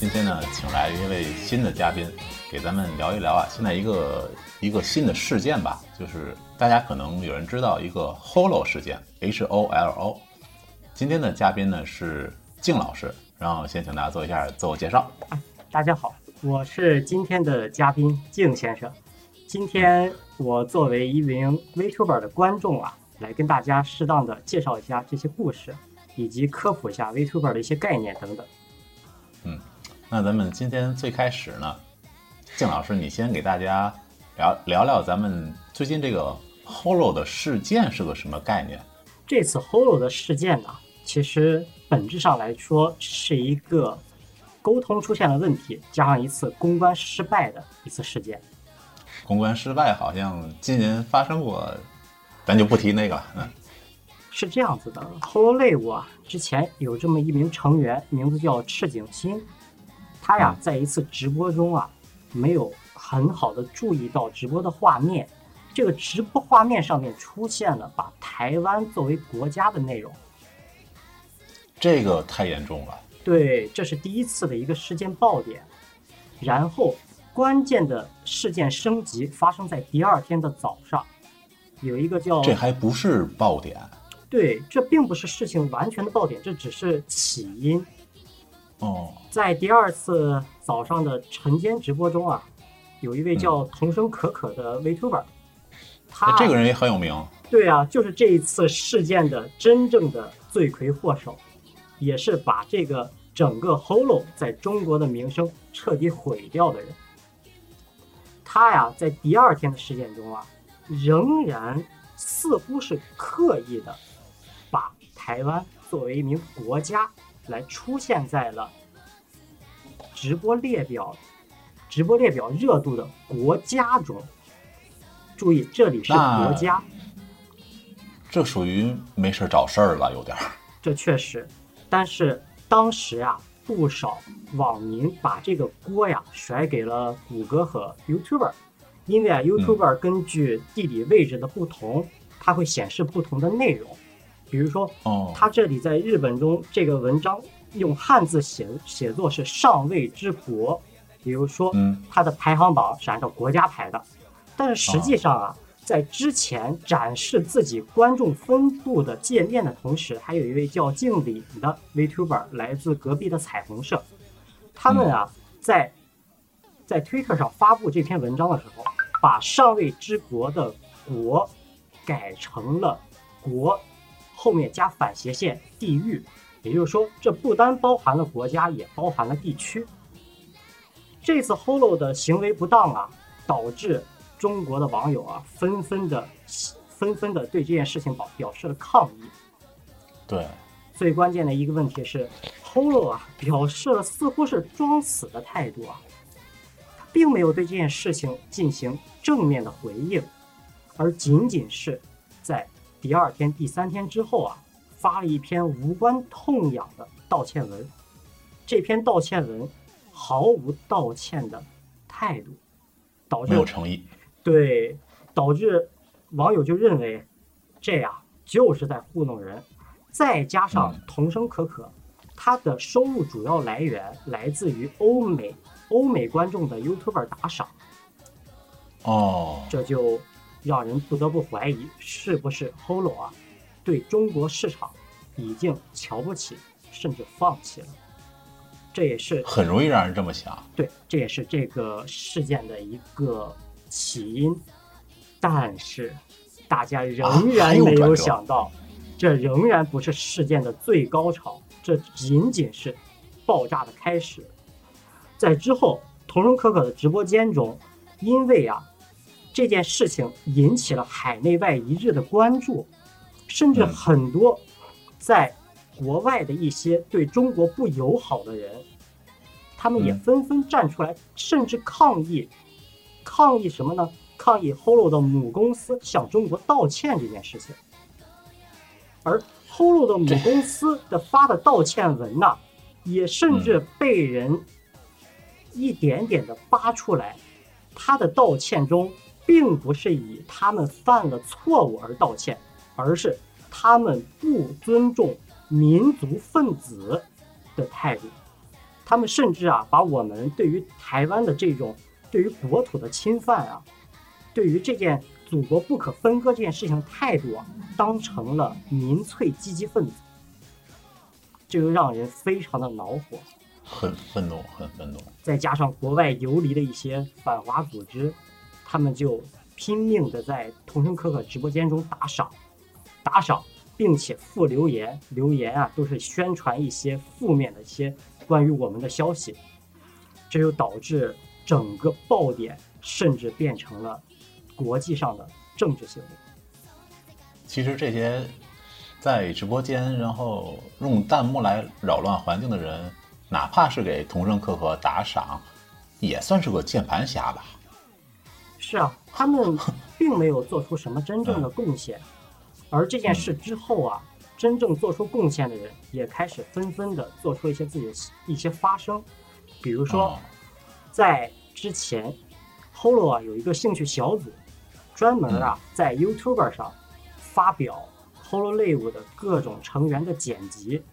今天呢，请来一位新的嘉宾，给咱们聊一聊啊，现在一个一个新的事件吧，就是大家可能有人知道一个 Holo 事件，H O L O。今天的嘉宾呢是静老师，然后先请大家做一下自我介绍。大家好，我是今天的嘉宾静先生。今天我作为一名 Vtuber 的观众啊，来跟大家适当的介绍一下这些故事，以及科普一下 Vtuber 的一些概念等等。嗯，那咱们今天最开始呢，静老师你先给大家聊聊聊咱们最近这个 Holo 的事件是个什么概念？这次 Holo 的事件呢，其实本质上来说是一个沟通出现了问题，加上一次公关失败的一次事件。公关失败好像今年发生过，咱就不提那个了。嗯，是这样子的，Hololive 啊，之前有这么一名成员，名字叫赤井心，他呀在一次直播中啊，没有很好的注意到直播的画面，这个直播画面上面出现了把台湾作为国家的内容，这个太严重了。对，这是第一次的一个事件爆点，然后。关键的事件升级发生在第二天的早上，有一个叫这还不是爆点，对，这并不是事情完全的爆点，这只是起因。哦，在第二次早上的晨间直播中啊，有一位叫童声可可的 Vtuber，他这个人也很有名。对啊，就是这一次事件的真正的罪魁祸首，也是把这个整个 Holo 在中国的名声彻底毁掉的人。他呀，在第二天的事件中啊，仍然似乎是刻意的把台湾作为一名国家来出现在了直播列表、直播列表热度的国家中。注意，这里是国家，这属于没事找事儿了，有点儿。这确实，但是当时啊。不少网民把这个锅呀甩给了谷歌和 YouTuber，因为啊，YouTuber 根据地理位置的不同，它会显示不同的内容。比如说，哦，他这里在日本中这个文章用汉字写写作是上位之国，比如说，嗯，它的排行榜是按照国家排的，但是实际上啊。在之前展示自己观众分布的界面的同时，还有一位叫敬礼的 Vtuber 来自隔壁的彩虹社。他们啊，在在 Twitter 上发布这篇文章的时候，把上位之国的“国”改成了“国”，后面加反斜线“地域”，也就是说，这不单包含了国家，也包含了地区。这次 Holo 的行为不当啊，导致。中国的网友啊，纷纷的纷纷的对这件事情表表示了抗议。对，最关键的一个问题是，Holo 啊表示了似乎是装死的态度啊，他并没有对这件事情进行正面的回应，而仅仅是在第二天、第三天之后啊，发了一篇无关痛痒的道歉文。这篇道歉文毫无道歉的态度，导致没有诚意。对，导致网友就认为这样就是在糊弄人，再加上童声可可，他的收入主要来源来自于欧美欧美观众的 YouTuber 打赏，哦，这就让人不得不怀疑是不是 Holo 啊对中国市场已经瞧不起，甚至放弃了，这也是很容易让人这么想。对，这也是这个事件的一个。起因，但是大家仍然没有想到，这仍然不是事件的最高潮，这仅仅是爆炸的开始。在之后，童声可可的直播间中，因为啊这件事情引起了海内外一致的关注，甚至很多在国外的一些对中国不友好的人，他们也纷纷站出来，甚至抗议。抗议什么呢？抗议 Holo 的母公司向中国道歉这件事情。而 Holo 的母公司的发的道歉文呢，也甚至被人一点点的扒出来，他的道歉中并不是以他们犯了错误而道歉，而是他们不尊重民族分子的态度。他们甚至啊，把我们对于台湾的这种对于国土的侵犯啊，对于这件祖国不可分割这件事情的态度啊，当成了民粹积极分子，这就让人非常的恼火，很愤怒，很愤怒。再加上国外游离的一些反华组织，他们就拼命的在童声可可直播间中打赏，打赏，并且附留言，留言啊都是宣传一些负面的一些。关于我们的消息，这就导致整个爆点甚至变成了国际上的政治行为。其实这些在直播间然后用弹幕来扰乱环境的人，哪怕是给童声可可打赏，也算是个键盘侠吧？是啊，他们并没有做出什么真正的贡献，而这件事之后啊。真正做出贡献的人也开始纷纷的做出一些自己的一些发声，比如说，在之前，Holo 啊有一个兴趣小组，专门啊在 YouTube 上发表 Holo Live 的各种成员的剪辑，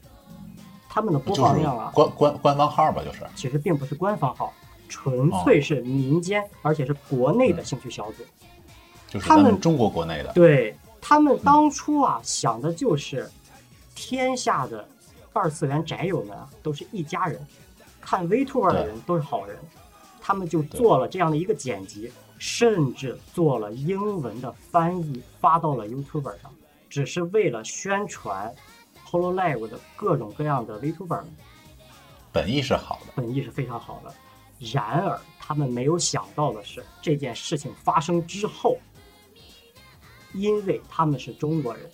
他们的播放量啊，官官官方号吧，就是，其实并不是官方号，纯粹是民间，而且是国内的兴趣小组，就是他们中国国内的，对。他们当初啊想的就是，天下的二次元宅友们啊都是一家人，看 Vtuber 的人都是好人，他们就做了这样的一个剪辑，甚至做了英文的翻译发到了 YouTuber 上，只是为了宣传 Hololive 的各种各样的 Vtuber。本意是好的，本意是非常好的。然而他们没有想到的是，这件事情发生之后。因为他们是中国人，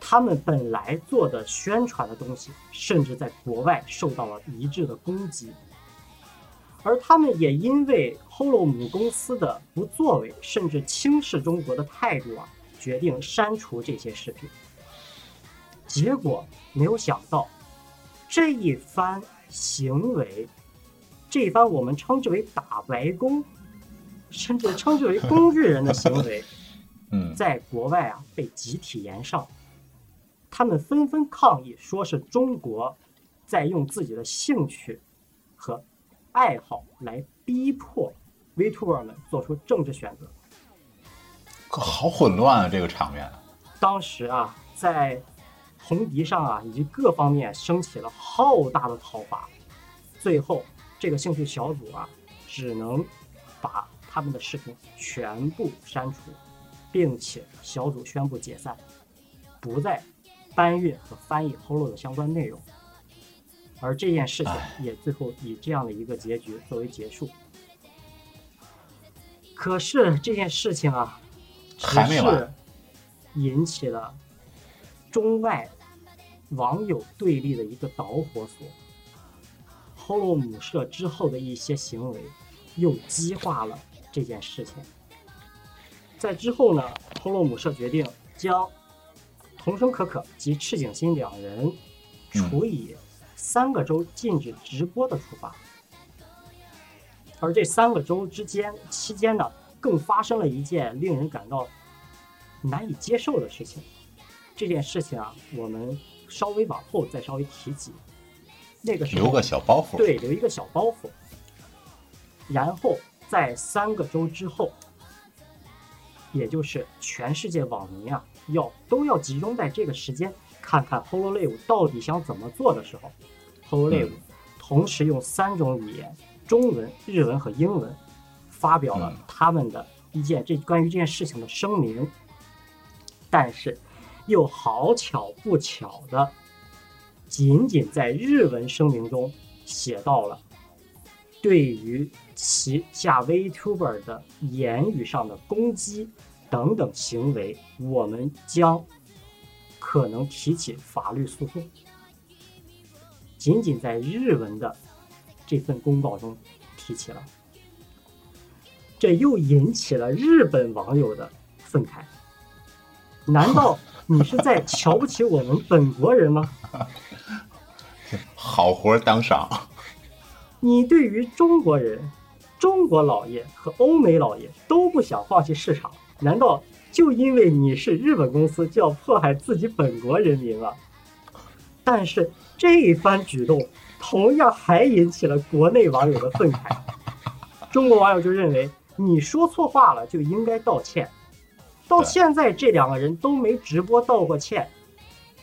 他们本来做的宣传的东西，甚至在国外受到了一致的攻击，而他们也因为 Holo 母公司的不作为，甚至轻视中国的态度啊，决定删除这些视频。结果没有想到，这一番行为，这一番我们称之为打白宫，甚至称之为工具人的行为。嗯，在国外啊被集体延上，他们纷纷抗议，说是中国在用自己的兴趣和爱好来逼迫 Vtuber 们做出政治选择。好混乱啊，这个场面。当时啊，在红迪上啊以及各方面升起了浩大的讨伐，最后这个兴趣小组啊只能把他们的视频全部删除。并且小组宣布解散，不再搬运和翻译 Holo 的相关内容，而这件事情也最后以这样的一个结局作为结束。可是这件事情啊，只是引起了中外网友对立的一个导火索。Holo 母社之后的一些行为，又激化了这件事情。在之后呢，Holo 母社决定将童声可可及赤井心两人处以三个周禁止直播的处罚。而这三个周之间期间呢，更发生了一件令人感到难以接受的事情。这件事情啊，我们稍微往后再稍微提及。那个时候留个小包袱，对，留一个小包袱。然后在三个周之后。也就是全世界网民啊，要都要集中在这个时间看看 Hololive 到底想怎么做的时候，Hololive 同时用三种语言——中文、日文和英文，发表了他们的一件这关于这件事情的声明。但是，又好巧不巧的，仅仅在日文声明中写到了对于。旗下 Vtuber 的言语上的攻击等等行为，我们将可能提起法律诉讼。仅仅在日文的这份公告中提起了，这又引起了日本网友的愤慨。难道你是在瞧不起我们本国人吗？好活当赏。你对于中国人？中国老爷和欧美老爷都不想放弃市场，难道就因为你是日本公司就要迫害自己本国人民了？但是这一番举动同样还引起了国内网友的愤慨。中国网友就认为，你说错话了就应该道歉。到现在这两个人都没直播道过歉，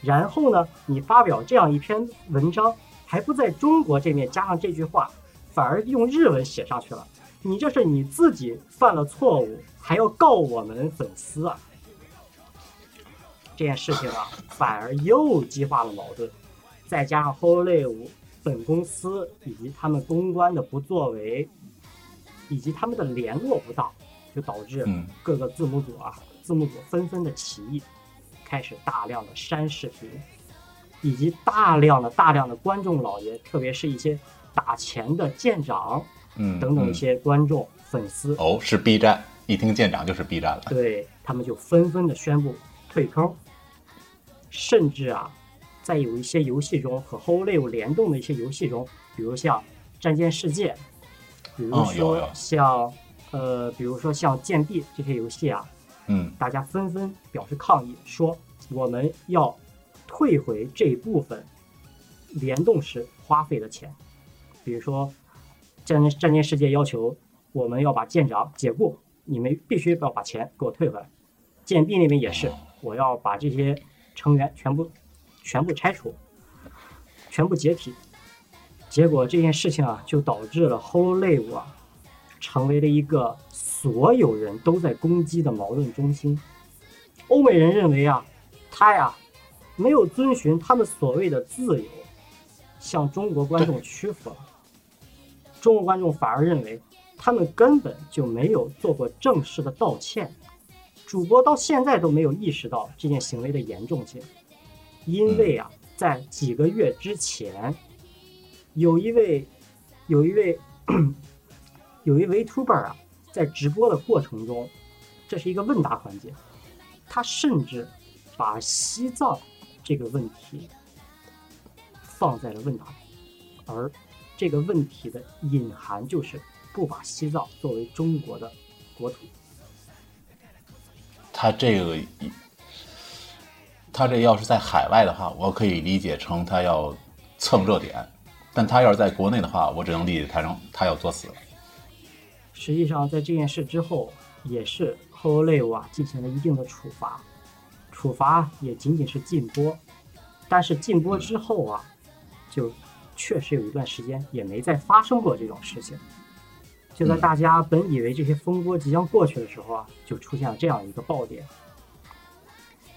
然后呢，你发表这样一篇文章，还不在中国这面加上这句话，反而用日文写上去了。你这是你自己犯了错误，还要告我们粉丝啊？这件事情啊，反而又激化了矛盾。再加上 Hololive 本公司以及他们公关的不作为，以及他们的联络不当，就导致各个字幕组啊。字幕组纷纷的起义，开始大量的删视频，以及大量的大量的观众老爷，特别是一些打钱的舰长，嗯，等等一些观众粉丝。哦，是 B 站，一听舰长就是 B 站了。对他们就纷纷的宣布退坑，甚至啊，在有一些游戏中和 Whole Live 联动的一些游戏中，比如像《战舰世界》，比如说像呃，比如说像《剑币》这些游戏啊。嗯，大家纷纷表示抗议，说我们要退回这部分联动时花费的钱。比如说，战舰战舰世界要求我们要把舰长解雇，你们必须要把钱给我退回来。舰币那边也是，我要把这些成员全部全部拆除，全部解体。结果这件事情啊，就导致了 Hololive 啊。成为了一个所有人都在攻击的矛盾中心。欧美人认为啊，他呀没有遵循他们所谓的自由，向中国观众屈服了。中国观众反而认为，他们根本就没有做过正式的道歉。主播到现在都没有意识到这件行为的严重性，因为啊，在几个月之前，有一位，有一位。有一位 Tuber 啊，在直播的过程中，这是一个问答环节，他甚至把西藏这个问题放在了问答里，而这个问题的隐含就是不把西藏作为中国的国土。他这个，他这要是在海外的话，我可以理解成他要蹭热点，但他要是在国内的话，我只能理解他成他要作死。实际上，在这件事之后，也是啊进行了一定的处罚，处罚也仅仅是禁播，但是禁播之后啊，就确实有一段时间也没再发生过这种事情。就在大家本以为这些风波即将过去的时候啊，就出现了这样一个爆点。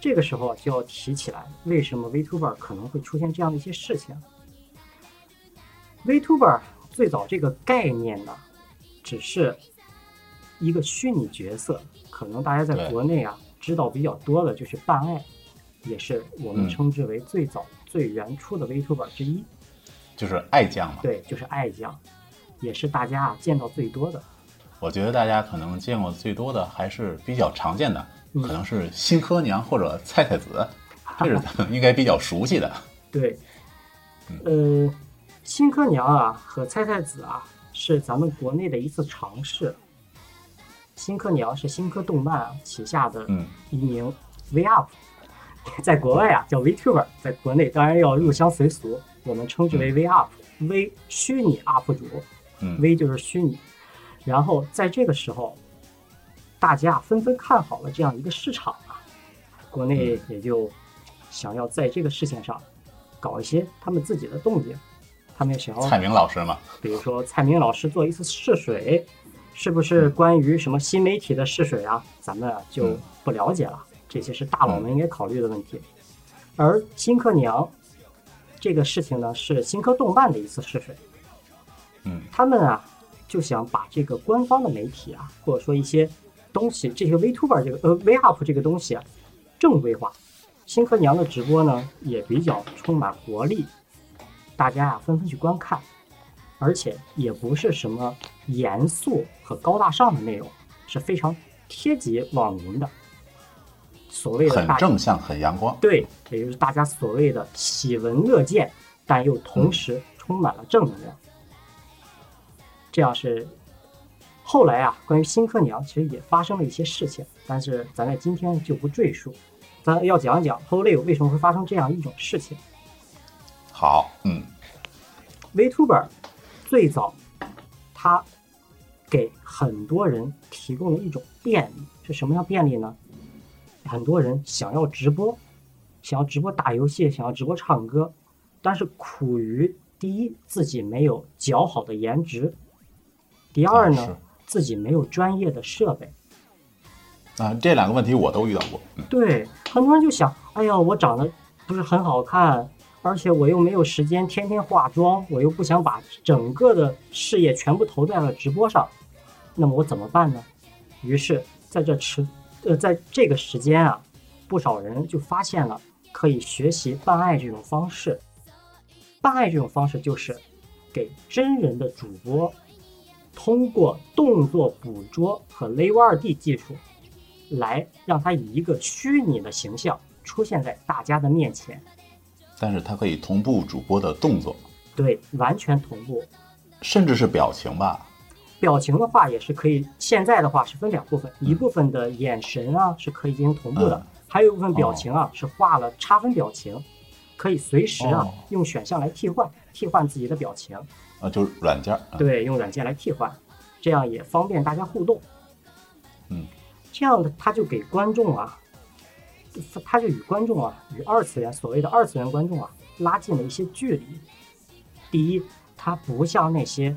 这个时候就要提起来，为什么 Vtuber 可能会出现这样的一些事情？Vtuber 最早这个概念呢？只是一个虚拟角色，可能大家在国内啊知道比较多的就是半爱，也是我们称之为最早最原初的 Vtuber 之一，就是爱酱嘛。对，就是爱酱，也是大家啊见到最多的。我觉得大家可能见过最多的还是比较常见的，可能是新科娘或者菜菜子，这是咱们应该比较熟悉的。对，呃，新科娘啊和菜菜子啊。是咱们国内的一次尝试。新科娘是新科动漫旗下的一名 V UP，在国外啊叫 VTuber，在国内当然要入乡随俗，我们称之为 V UP，V 虚拟 UP 主，V 就是虚拟。然后在这个时候，大家纷纷看好了这样一个市场啊，国内也就想要在这个事情上搞一些他们自己的动静。他们想要蔡明老师嘛？比如说蔡明老师做一次试水，是不是关于什么新媒体的试水啊？咱们就不了解了。这些是大佬们应该考虑的问题。而新科娘这个事情呢，是新科动漫的一次试水。嗯，他们啊就想把这个官方的媒体啊，或者说一些东西，这些 Vtuber 这个呃 Vup 这个东西啊正规化。新科娘的直播呢也比较充满活力。大家啊纷纷去观看，而且也不是什么严肃和高大上的内容，是非常贴及网民的。所谓的很正向、很阳光，对，也就是大家所谓的喜闻乐见，但又同时充满了正能量。这样是后来啊，关于新科娘其实也发生了一些事情，但是咱在今天就不赘述，咱要讲一讲 Hololive 为什么会发生这样一种事情。好，嗯，Vtuber 最早它给很多人提供了一种便利，是什么样便利呢？很多人想要直播，想要直播打游戏，想要直播唱歌，但是苦于第一自己没有较好的颜值，第二呢自己没有专业的设备。啊，这两个问题我都遇到过。对，很多人就想，哎呀，我长得不是很好看，而且我又没有时间天天化妆，我又不想把整个的事业全部投在了直播上，那么我怎么办呢？于是在这持，呃，在这个时间啊，不少人就发现了可以学习办爱这种方式。办爱这种方式就是给真人的主播通过动作捕捉和 Live 2D 技术。来让他以一个虚拟的形象出现在大家的面前，但是它可以同步主播的动作，对，完全同步，甚至是表情吧。表情的话也是可以，现在的话是分两部分，一部分的眼神啊是可以进行同步的，还有一部分表情啊是画了差分表情，可以随时啊用选项来替换，替换自己的表情。啊，就是软件。对，用软件来替换，这样也方便大家互动。嗯。这样的他就给观众啊，他就与观众啊，与二次元所谓的二次元观众啊，拉近了一些距离。第一，他不像那些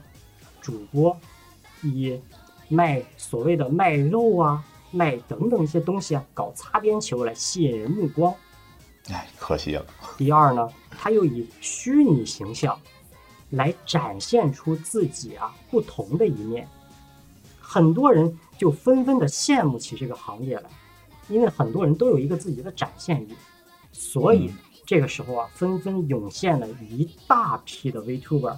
主播以卖所谓的卖肉啊、卖等等一些东西啊，搞擦边球来吸引人目光。哎，可惜了。第二呢，他又以虚拟形象来展现出自己啊不同的一面。很多人就纷纷的羡慕起这个行业来，因为很多人都有一个自己的展现欲，所以这个时候啊，纷纷涌现了一大批的 Vtuber。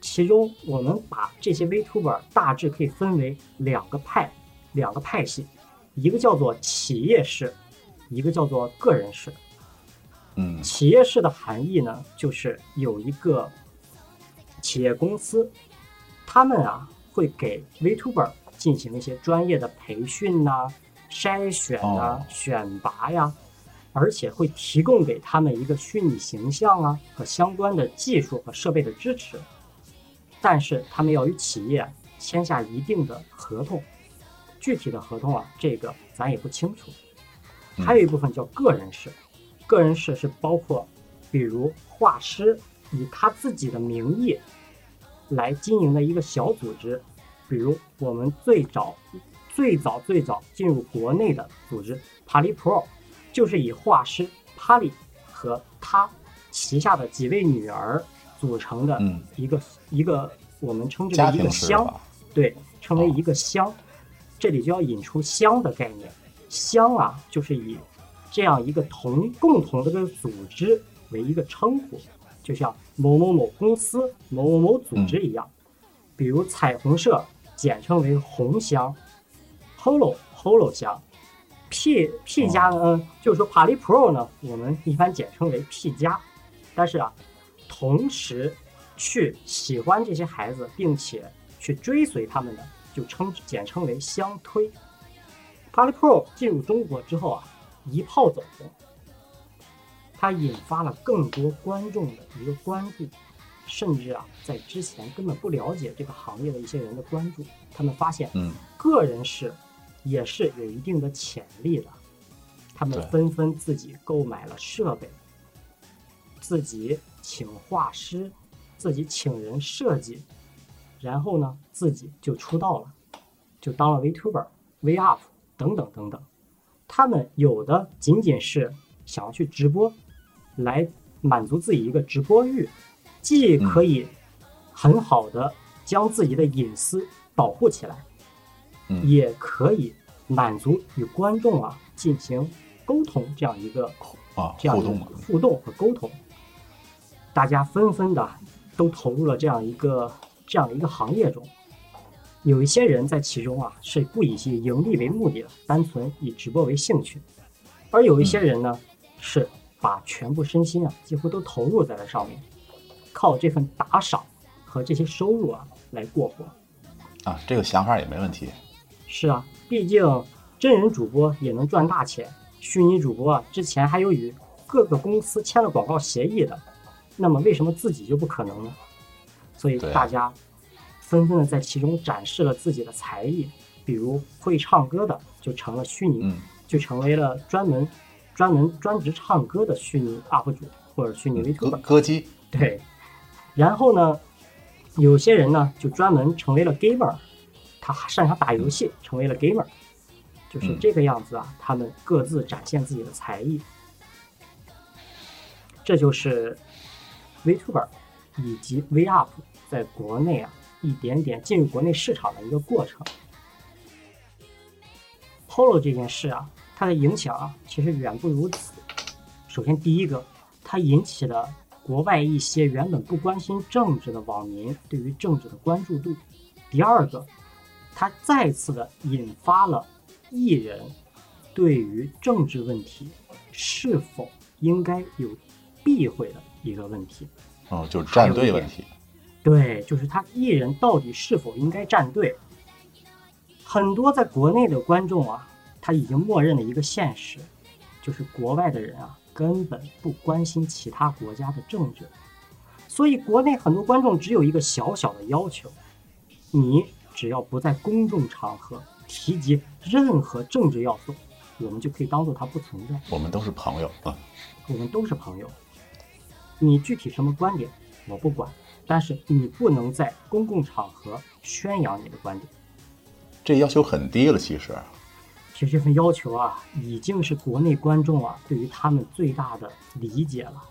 其中，我们把这些 Vtuber 大致可以分为两个派，两个派系，一个叫做企业式，一个叫做个人式。嗯，企业式的含义呢，就是有一个企业公司，他们啊。会给 Vtuber 进行一些专业的培训呐、筛选呐、选拔呀，而且会提供给他们一个虚拟形象啊和相关的技术和设备的支持。但是他们要与企业签下一定的合同，具体的合同啊，这个咱也不清楚。还有一部分叫个人式，个人式是包括，比如画师以他自己的名义。来经营的一个小组织，比如我们最早、最早、最早进入国内的组织 Pali Pro，就是以画师 Pali 和他旗下的几位女儿组成的一个一个我们称之为一个乡，对，称为一个乡。这里就要引出乡的概念，乡啊，就是以这样一个同共同的这个组织为一个称呼。就像某某某公司、某某某组织一样，比如彩虹社，简称为红箱；Holo Holo 箱；P P 加呢，就是说 Pali Pro 呢，我们一般简称为 P 加。但是啊，同时去喜欢这些孩子，并且去追随他们的，就称简称为相推。Pali Pro 进入中国之后啊，一炮走红。它引发了更多观众的一个关注，甚至啊，在之前根本不了解这个行业的一些人的关注，他们发现，嗯，个人是也是有一定的潜力的，他们纷纷自己购买了设备，自己请画师，自己请人设计，然后呢，自己就出道了，就当了 Vtuber、Vup 等等等等，他们有的仅仅是想要去直播。来满足自己一个直播欲，既可以很好的将自己的隐私保护起来，也可以满足与观众啊进行沟通这样一个啊这样一个互动和沟通。大家纷纷的都投入了这样一个这样的一个行业中，有一些人在其中啊是不以盈利为目的的，单纯以直播为兴趣，而有一些人呢是。把全部身心啊，几乎都投入在了上面，靠这份打赏和这些收入啊来过活。啊，这个想法也没问题。是啊，毕竟真人主播也能赚大钱，虚拟主播啊之前还有与各个公司签了广告协议的，那么为什么自己就不可能呢？所以大家纷纷的在其中展示了自己的才艺，比如会唱歌的就成了虚拟，嗯，就成为了专门专门专职唱歌的虚拟 UP 主或者虚拟歌。歌姬，对，然后呢，有些人呢就专门成为了 gamer，他擅长打游戏，成为了 gamer，就是嗯这个样子啊。他们各自展现自己的才艺，这就是 VTuber 以及 VUP 在国内啊一点点进入国内市场的一个过程。Polo 这件事啊，它的影响啊其实远不如此。首先，第一个，它引起了国外一些原本不关心政治的网民对于政治的关注度；第二个，它再次的引发了艺人对于政治问题是否应该有避讳的一个问题。哦，就是站队问题。对，就是他艺人到底是否应该站队？很多在国内的观众啊，他已经默认了一个现实，就是国外的人啊根本不关心其他国家的政治，所以国内很多观众只有一个小小的要求：你只要不在公众场合提及任何政治要素，我们就可以当做它不存在。我们都是朋友啊，我们都是朋友。你具体什么观点我不管，但是你不能在公共场合宣扬你的观点。这要求很低了，其实。其实这份要求啊，已经是国内观众啊对于他们最大的理解了。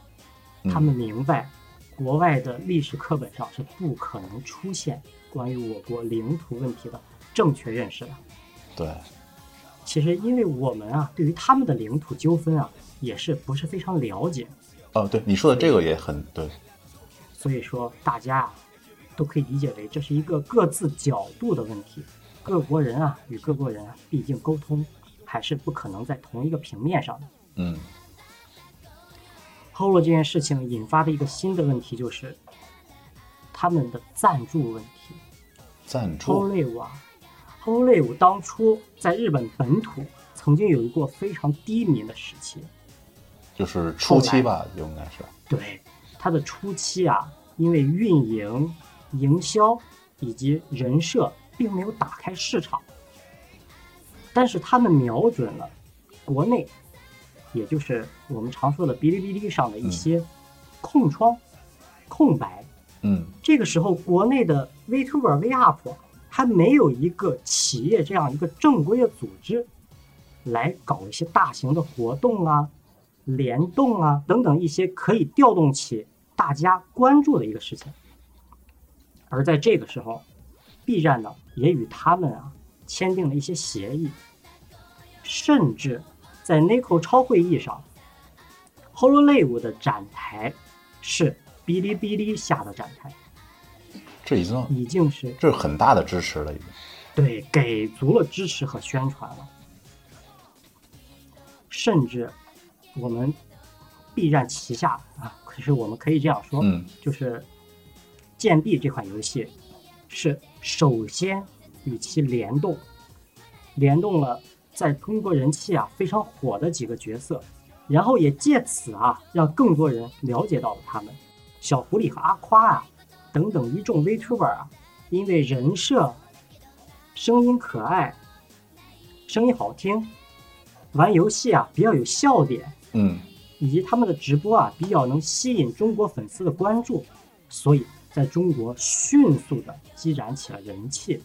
嗯他们明白，国外的历史课本上是不可能出现关于我国领土问题的正确认识的。对，其实，因为我们啊，对于他们的领土纠纷啊，也是不是非常了解，哦，对，你说的这个也很对。所以说大家啊都可以理解为这是一个各自角度的问题。各国人啊与各国人啊，毕竟沟通还是不可能在同一个平面上的。嗯 Holo 这件事情引发的一个新的问题就是他们的赞助问题。赞助 Holo 啊，Holo 当初在日本本土曾经有一过非常低迷的时期。就是初期吧，应该是。对，它的初期啊，因为运营、营销以及人设并没有打开市场，但是他们瞄准了国内，也就是我们常说的哔哩哔哩上的一些空窗、空白。嗯这个时候，国内的 VTuber、VUP 还没有一个企业这样一个正规的组织来搞一些大型的活动啊、联动啊等等一些可以调动起大家关注的一个事情。而在这个时候，B 站呢也与他们啊签订了一些协议，甚至在 Nico 超会议上，HoloLive 的展台是哔哩哔哩下的展台，这已经已经是这是很大的支持了，已经。对给足了支持和宣传了。甚至我们 B 站旗下啊，可是我们可以这样说，嗯就是《剑币》这款游戏是首先与其联动，联动了在中国人气啊非常火的几个角色，然后也借此啊让更多人了解到了他们。小狐狸和阿夸啊等等一众 VTuber 啊，因为人设、声音可爱、声音好听，玩游戏啊比较有笑点，嗯以及他们的直播啊比较能吸引中国粉丝的关注，所以在中国迅速的积攒起了人气。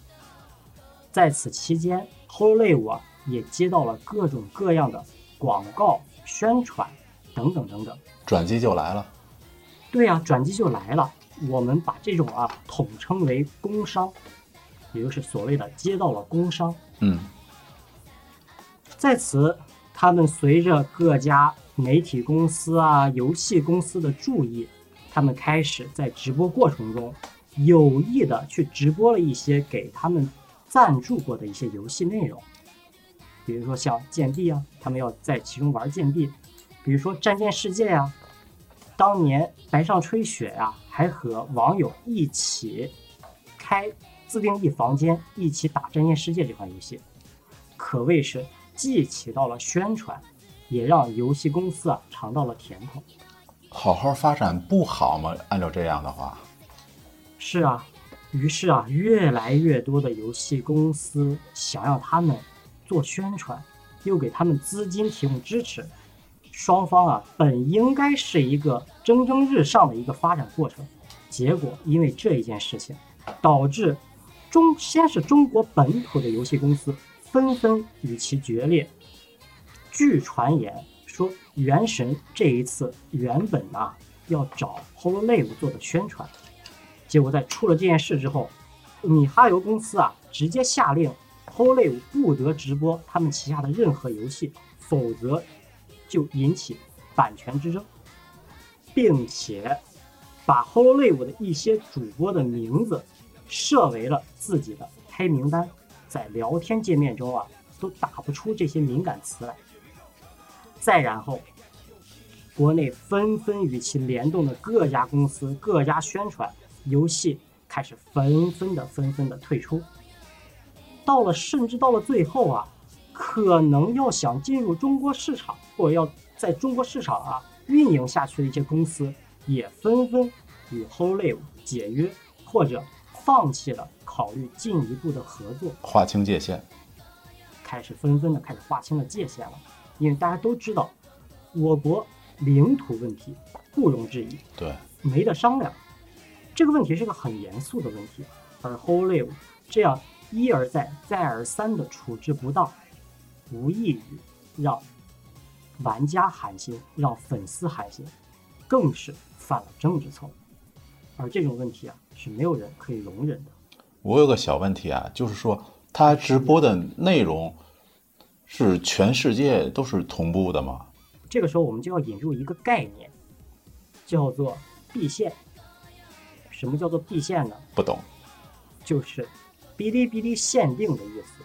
在此期间，Holive 啊也接到了各种各样的广告、宣传等等等等。转机就来了。对呀、转机就来了。我们把这种啊统称为工伤，也就是所谓的接到了工伤。嗯在此，他们随着各家媒体公司啊、游戏公司的注意，他们开始在直播过程中有意的去直播了一些给他们赞助过的一些游戏内容，比如说像剑币啊，他们要在其中玩剑币；比如说战舰世界呀、当年白上吹雪呀、还和网友一起开自定义房间，一起打战舰世界这款游戏，可谓是既起到了宣传，也让游戏公司啊尝到了甜头。好好发展不好吗？按照这样的话，是啊，于是啊，越来越多的游戏公司想要他们做宣传，又给他们资金提供支持，双方啊本应该是一个蒸蒸日上的一个发展过程，结果因为这一件事情，导致中先是中国本土的游戏公司纷纷与其决裂。据传言说，《原神》这一次原本啊要找 Hololive 做的宣传，结果在出了这件事之后，米哈游公司啊直接下令 Hololive 不得直播他们旗下的任何游戏，否则就引起版权之争，并且把 Hololive 的一些主播的名字设为了自己的黑名单，在聊天界面中啊都打不出这些敏感词来。再然后，国内纷纷与其联动的各家公司、各家宣传游戏开始纷纷的、纷纷的退出。到了，甚至到了最后啊，可能要想进入中国市场，或者要在中国市场啊运营下去的一些公司，也纷纷与 Hololive 解约，或者放弃了考虑进一步的合作，划清界限，开始纷纷的开始划清了界限了。因为大家都知道，我国领土问题不容置疑，对，没得商量。这个问题是个很严肃的问题，而 Hololive 这样一而再、再而三的处置不当，无异于让玩家寒心，让粉丝寒心，更是犯了政治错误。而这种问题啊，是没有人可以容忍的。我有个小问题啊，就是说他直播的内容。是全世界都是同步的吗？这个时候我们就要引入一个概念，叫做闭线。什么叫做闭线呢？不懂。就是哔哩哔哩限定的意思。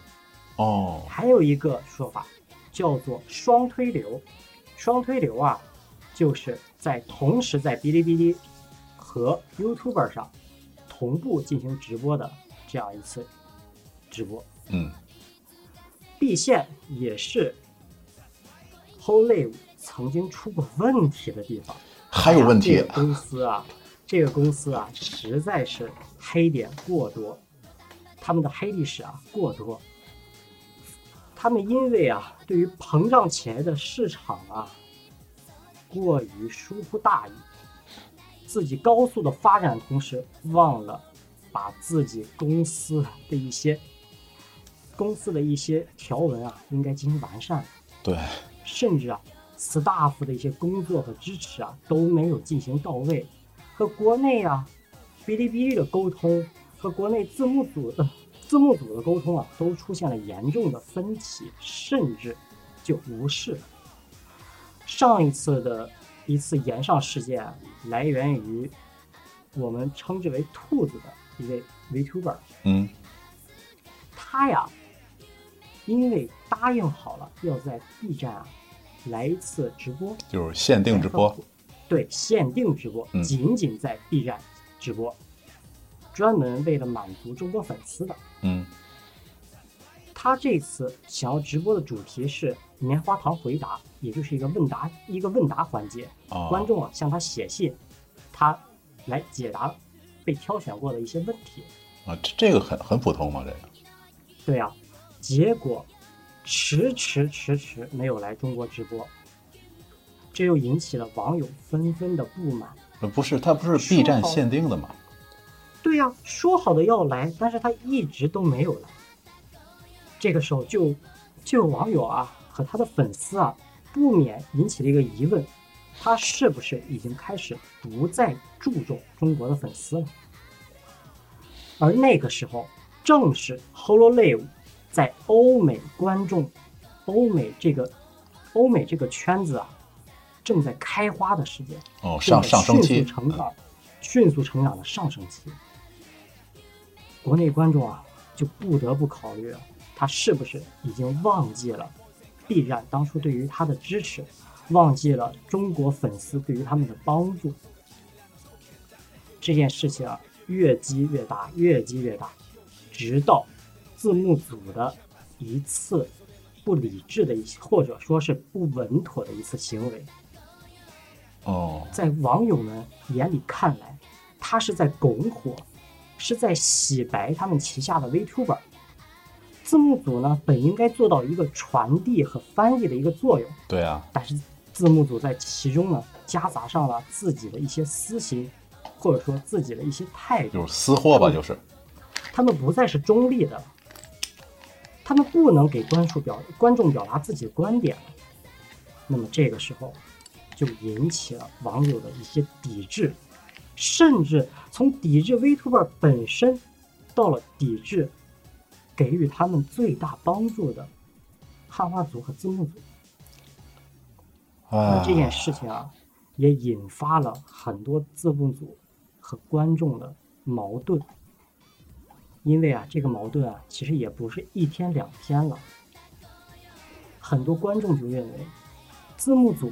哦。还有一个说法叫做双推流。双推流啊，就是在同时在哔哩哔哩和 YouTube 上同步进行直播的这样一次直播。嗯。，B 线也是 Whole Live 曾经出过问题的地方，还有问题。公司啊，这个公司啊，实在是黑点过多，他们的黑历史啊过多。他们因为啊，对于膨胀起来的市场啊，过于疏忽大意，自己高速的发展同时，忘了把自己公司的一些。公司的一些条文啊，应该进行完善。对，甚至啊，staff 的一些工作和支持啊，都没有进行到位。和国内啊，哔哩哔哩的沟通和国内字幕组的字幕组的沟通啊，都出现了严重的分歧，甚至就无视了。上一次的一次延上事件来源于我们称之为“兔子”的一位 Vtuber。嗯，他呀。因为答应好了要在 B 站啊来一次直播，就是限定直播，对，限定直播，仅仅在 B 站直播，专门为了满足中国粉丝的。嗯，他这次想要直播的主题是棉花糖回答，也就是一个问答一个问答环节，观众啊向他写信，他来解答被挑选过的一些问题。啊，这这个很很普通吗？这个？对呀。结果迟迟迟迟没有来中国直播，这又引起了网友纷纷的不满。呃，不是，他不是 B 站限定的吗？对呀，说好的要来，但是他一直都没有来。这个时候，就就有网友啊和他的粉丝啊，不免引起了一个疑问：他是不是已经开始不再注重中国的粉丝了？而那个时候，正是 Hololive。在欧美观众、欧美这个、欧美这个圈子啊，正在开花的时间哦，上上升期，迅速成长、迅速成长的上升期。国内观众啊，就不得不考虑了，他是不是已经忘记了 B 站当初对于他的支持，忘记了中国粉丝对于他们的帮助。这件事情啊，越积越大，越积越大，直到。字幕组的一次不理智的一，或者说是不稳妥的一次行为，哦，在网友们眼里看来，他是在拱火，是在洗白他们旗下的 VTuber。字幕组呢，本应该做到一个传递和翻译的一个作用，对啊，但是字幕组在其中呢，夹杂上了自己的一些私心，或者说自己的一些态度，就是私货吧，就是。他们不再是中立的，他们不能给观众表观众表达自己的观点了。那么这个时候，就引起了网友的一些抵制，甚至从抵制 VTuber 本身，到了抵制。给予他们最大帮助的汉化组和字幕组，那这件事情啊，也引发了很多字幕组和观众的矛盾。因为啊，这个矛盾啊，其实也不是一天两天了。很多观众就认为，字幕组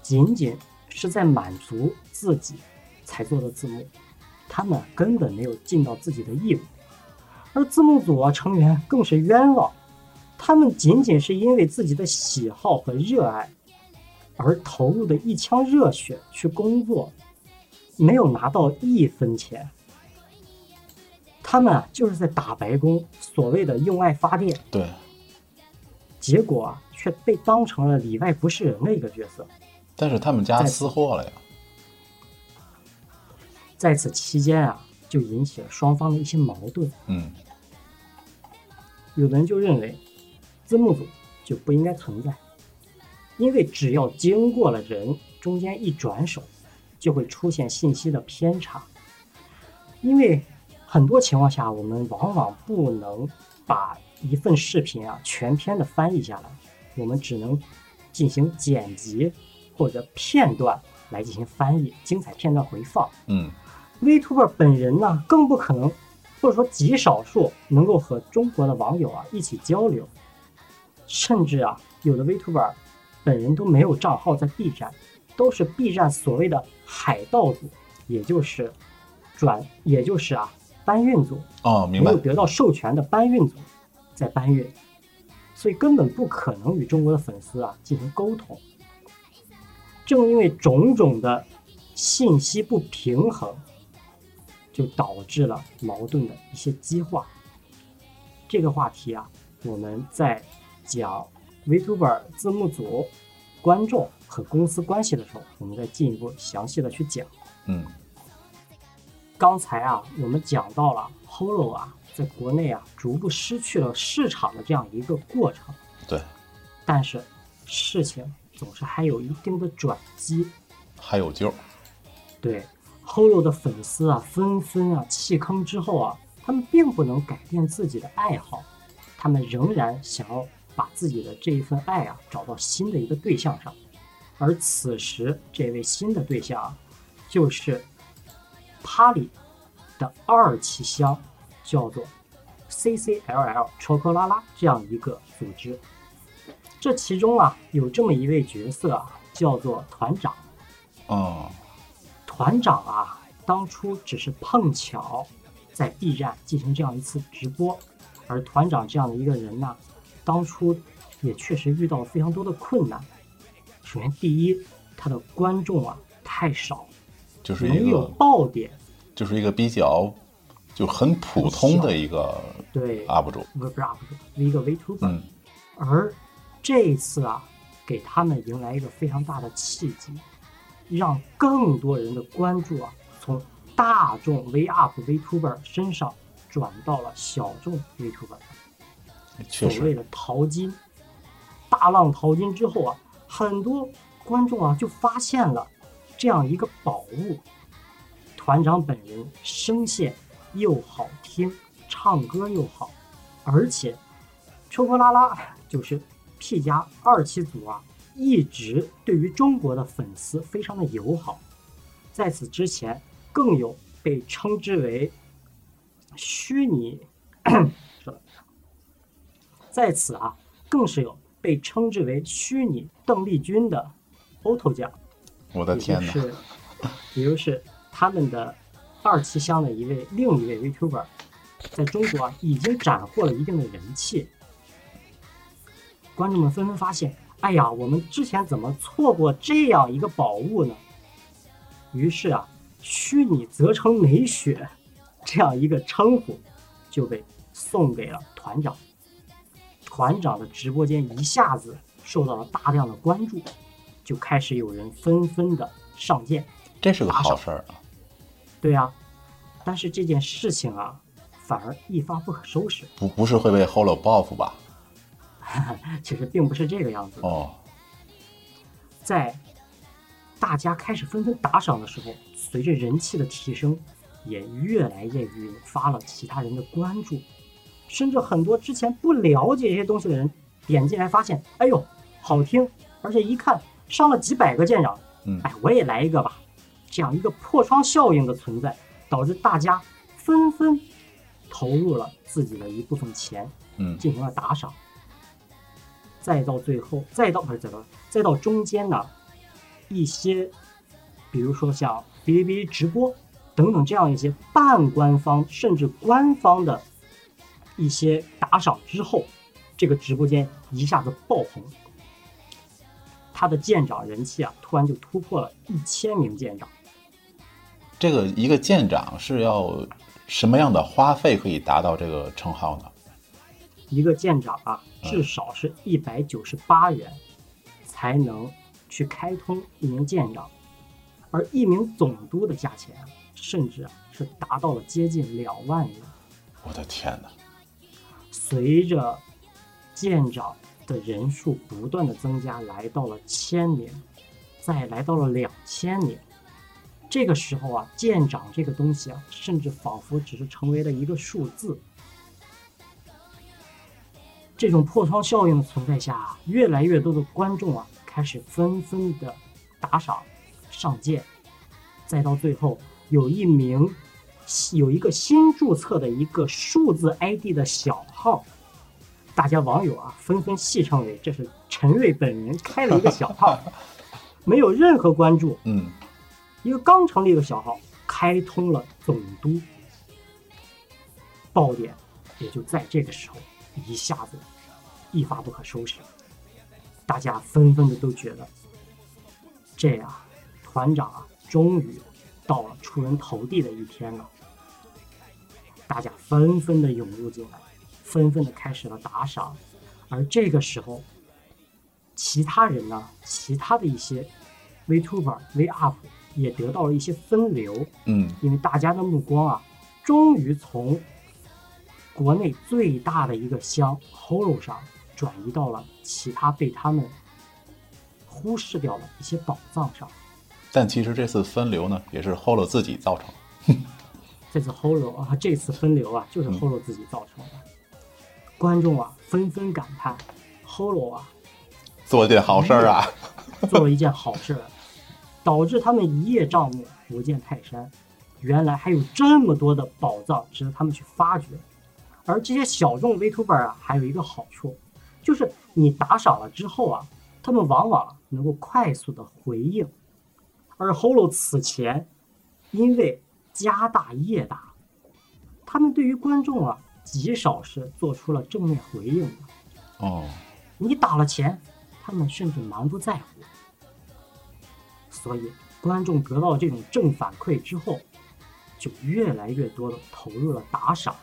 仅仅是在满足自己才做的字幕，他们根本没有尽到自己的义务。而字幕组啊成员更是冤枉，他们仅仅是因为自己的喜好和热爱，而投入的一腔热血去工作，没有拿到一分钱。他们啊就是在打白工，所谓的用爱发电。对。结果啊却被当成了里外不是人的一个角色。但是他们家私货了呀。在此期间啊。就引起了双方的一些矛盾。嗯，有的人就认为字幕组就不应该存在，因为只要经过了人中间一转手，就会出现信息的偏差。因为很多情况下，我们往往不能把一份视频啊全篇的翻译下来，我们只能进行剪辑或者片段来进行翻译，精彩片段回放。嗯。Vtuber 本人呢，更不可能，或者说极少数能够和中国的网友啊一起交流，甚至啊，有的 Vtuber 本人都没有账号在 B 站，都是 B 站所谓的海盗组，也就是转，也就是啊搬运组哦，明白，没有得到授权的搬运组在搬运，所以根本不可能与中国的粉丝啊进行沟通。正因为种种的信息不平衡。就导致了矛盾的一些激化。这个话题啊，我们在讲 Vtuber 字幕组、观众和公司关系的时候，我们再进一步详细的去讲。嗯，刚才啊，我们讲到了 Holo 啊，在国内啊，逐步失去了市场的这样一个过程。对。但是事情总是还有一定的转机。还有救。对。Polo 的粉丝啊，纷纷啊弃坑之后啊，他们并不能改变自己的爱好，他们仍然想要把自己的这一份爱啊找到新的一个对象上，而此时这位新的对象啊，就是帕里的二期香，叫做 CCLL 抽克拉拉这样一个组织，这其中啊有这么一位角色啊，叫做团长，哦。团长啊，当初只是碰巧在 B 站进行这样一次直播，而团长这样的一个人呢，当初也确实遇到了非常多的困难。首先，第一，他的观众啊太少，就是没有爆点，就是一个比较就很普通的一个对 UP 主，不是 UP 主，一个 VTuber。而这一次啊，给他们迎来一个非常大的契机。让更多人的关注啊，从大众 V UP VTuber 身上转到了小众 VTuber。所谓的淘金，大浪淘金之后啊，很多观众啊就发现了这样一个宝物。团长本人声线又好听，唱歌又好，而且抽波拉拉就是 P 加二期组啊。一直对于中国的粉丝非常的友好，在此之前更有被称之为虚拟，在此啊更是有被称之为虚拟邓丽君的 Otto 酱，我的天哪！是，比如是他们的二七乡的一位另一位 VTuber，在中国已经斩获了一定的人气，观众们纷纷发现。哎呀，我们之前怎么错过这样一个宝物呢？于是啊，虚拟泽城美雪这样一个称呼就被送给了团长。团长的直播间一下子受到了大量的关注，就开始有人纷纷的上线。这是个好事儿啊！对呀，但是这件事情啊，反而一发不可收拾。不，不是会被 Holo 报复吧？其实并不是这个样子。哦，在大家开始纷纷打赏的时候，随着人气的提升，也越来越引发了其他人的关注。甚至很多之前不了解这些东西的人点进来，发现，哎呦，好听，而且一看上了几百个舰长，嗯，哎，我也来一个吧。这样一个破窗效应的存在，导致大家纷纷投入了自己的一部分钱，嗯，进行了打赏。再到最后，再到不是再到再到中间呢，一些，比如说像哔哩哔哩直播等等这样一些半官方甚至官方的。一些打赏之后，这个直播间一下子爆红，他的舰长人气啊，突然就突破了一千名舰长。这个一个舰长是要什么样的花费可以达到这个称号呢？一个舰长啊，至少是一百九十八元才能去开通一名舰长，而一名总督的价钱啊，甚至啊是达到了接近两万元。我的天哪！随着舰长的人数不断的增加，来到了千名，再来到了两千名。这个时候啊，舰长这个东西啊，甚至仿佛只是成为了一个数字。这种破窗效应的存在下，越来越多的观众啊，开始纷纷的打赏、上舰，再到最后，有一名。有一个新注册的一个数字 ID 的小号，大家网友啊纷纷戏称为这是陈瑞本人开了一个小号，没有任何关注，嗯，一个刚成立的小号开通了总督，爆点也就在这个时候一下子一发不可收拾，大家纷纷的都觉得，这样团长啊终于。到了出人头地的一天了，大家纷纷的涌入进来，纷纷的开始了打赏，而这个时候，其他人呢，其他的一些 Vtuber、Vup 也得到了一些分流，嗯，因为大家的目光啊，终于从国内最大的一个箱 Holo 上转移到了其他被他们忽视掉的一些宝藏上。但其实这次分流呢，也是 Holo 自己造成。这次 Holo 啊，这次分流啊，就是 Holo 自己造成的。观众啊，纷纷感叹：Holo 啊，做件好事儿啊，做了一件好事儿，导致他们一叶障目，不见泰山。原来还有这么多的宝藏值得他们去发掘。而这些小众 Vtuber 啊，还有一个好处，就是你打赏了之后啊，他们往往能够快速的回应。而 Holo 此前因为家大业大，他们对于观众啊极少是做出了正面回应的。哦，你打了钱，他们甚至蛮不在乎。所以观众得到这种正反馈之后，就越来越多的投入了打赏，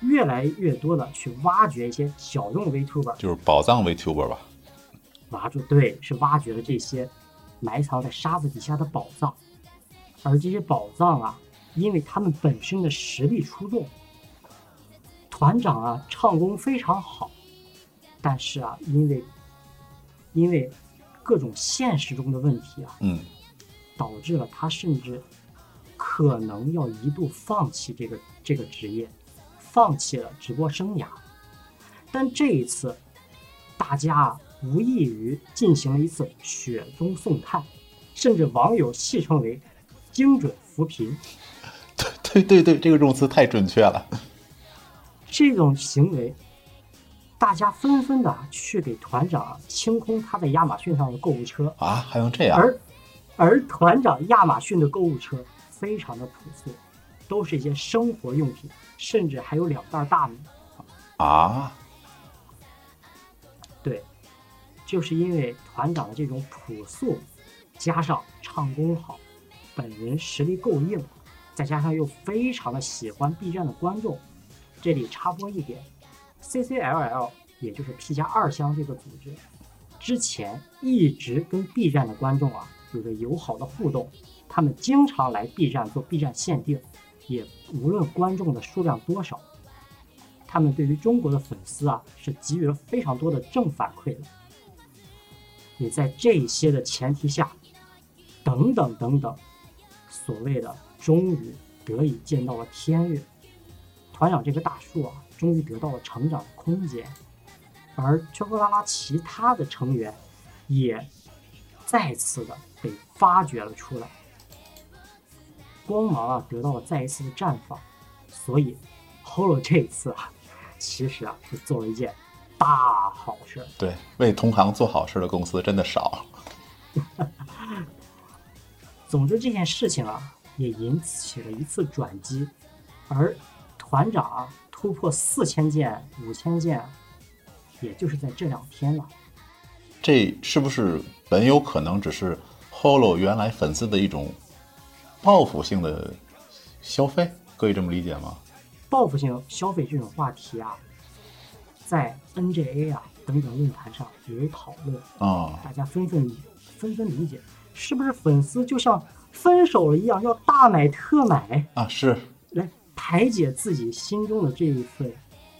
越来越多的去挖掘一些小众 Vtuber，就是宝藏 Vtuber 吧？挖住对，是挖掘了这些。埋藏在沙子底下的宝藏，而这些宝藏啊，因为他们本身的实力出众，团长啊唱功非常好，但是啊，因为因为各种现实中的问题啊，嗯，导致了他甚至可能要一度放弃这个这个职业，放弃了直播生涯。但这一次，大家啊。无异于进行了一次雪中送炭，甚至网友戏称为“精准扶贫 ”。对对对对，这个用词太准确了。这种行为，大家纷纷的去给团长清空他在亚马逊上的购物车啊，还用这样？而而团长亚马逊的购物车非常的朴素，都是一些生活用品，甚至还有两袋大米。啊。对就是因为团长的这种朴素，加上唱功好，本人实力够硬，再加上又非常的喜欢 B 站的观众。这里插播一点，CCLL 也就是 P 加二乡这个组织，之前一直跟 B 站的观众啊有着友好的互动，他们经常来 B 站做 B 站限定，也无论观众的数量多少，他们对于中国的粉丝啊是给予了非常多的正反馈的。也在这些的前提下，等等等等，所谓的终于得以见到了天日。团长这棵大树啊，终于得到了成长的空间，而秋克拉拉其他的成员也再次的被发掘了出来，光芒啊得到了再一次的绽放。所以，Holo 这一次啊，其实啊是做了一件大好事。对，为同行做好事的公司真的少。总之，这件事情啊，也引起了一次转机，而。团长突破四千件、五千件，也就是在这两天了。这是不是本有可能只是 Holo 原来粉丝的一种报复性的消费？可以这么理解吗？报复性消费这种话题啊，在 NJA 啊等等论坛上也有讨论啊，大家纷纷纷纷理解，是不是粉丝就像分手了一样，要大买特买啊？是来。排解自己心中的这一份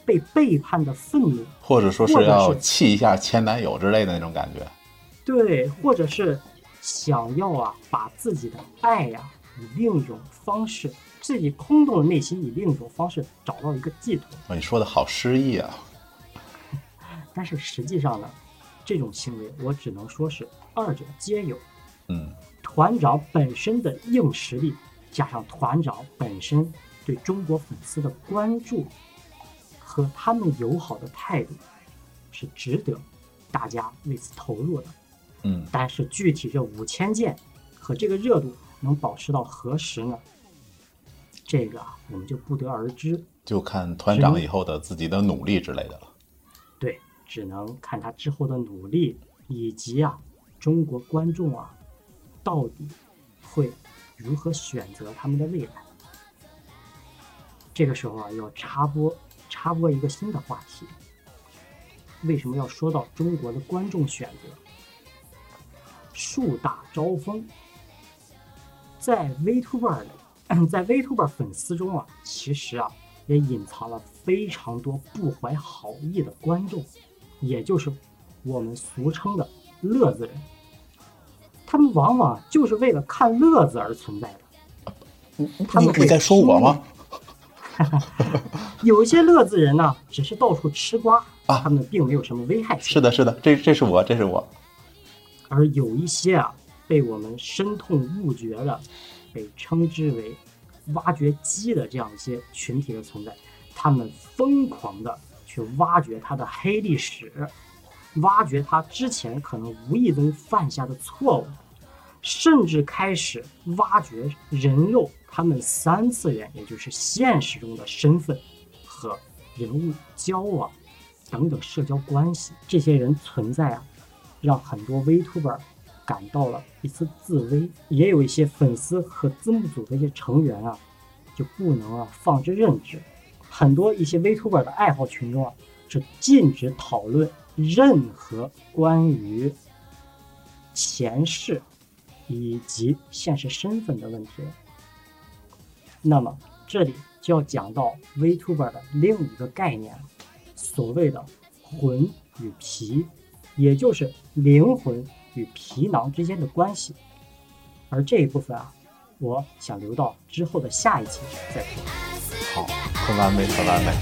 被背叛的愤怒，或者说是要气一下前男友之类的那种感觉。对，或者是想要啊，把自己的爱呀，以另一种方式，自己空洞的内心以另一种方式找到一个寄托。你说的好诗意啊！但是实际上呢，这种行为我只能说是二者皆有。嗯，团长本身的硬实力，加上团长本身。对中国粉丝的关注和他们友好的态度是值得大家为此投入的，嗯，但是具体这五千件和这个热度能保持到何时呢？这个我们就不得而知，就看团长以后的自己的努力之类的了。对，只能看他之后的努力，以及啊，中国观众啊，到底会如何选择他们的未来。这个时候啊，要插播插播一个新的话题。为什么要说到中国的观众选择？树大招风，在 Vtuber 在 Vtuber 粉丝中啊，其实啊也隐藏了非常多不怀好意的观众，也就是我们俗称的乐子人。他们往往就是为了看乐子而存在的。他们你在说我吗？有一些乐子人呢，只是到处吃瓜啊，他们并没有什么危害性。是的，是的，这这是我，这是我。而有一些啊，被我们深痛悟觉的，被称之为“挖掘机”的这样一些群体的存在，他们疯狂的去挖掘他的黑历史，挖掘他之前可能无意中犯下的错误。甚至开始挖掘人肉他们三次元，也就是现实中的身份和人物交往等等社交关系。这些人存在啊，让很多 Vtuber 感到了一丝自危。也有一些粉丝和字幕组的一些成员啊，就不能啊放之任之。很多一些 Vtuber 的爱好群众啊，是禁止讨论任何关于前世。以及现实身份的问题。那么这里就要讲到 Vtuber 的另一个概念，所谓的魂与皮，也就是灵魂与皮囊之间的关系。而这一部分啊，我想留到之后的下一期再说。好，很完美，很完美。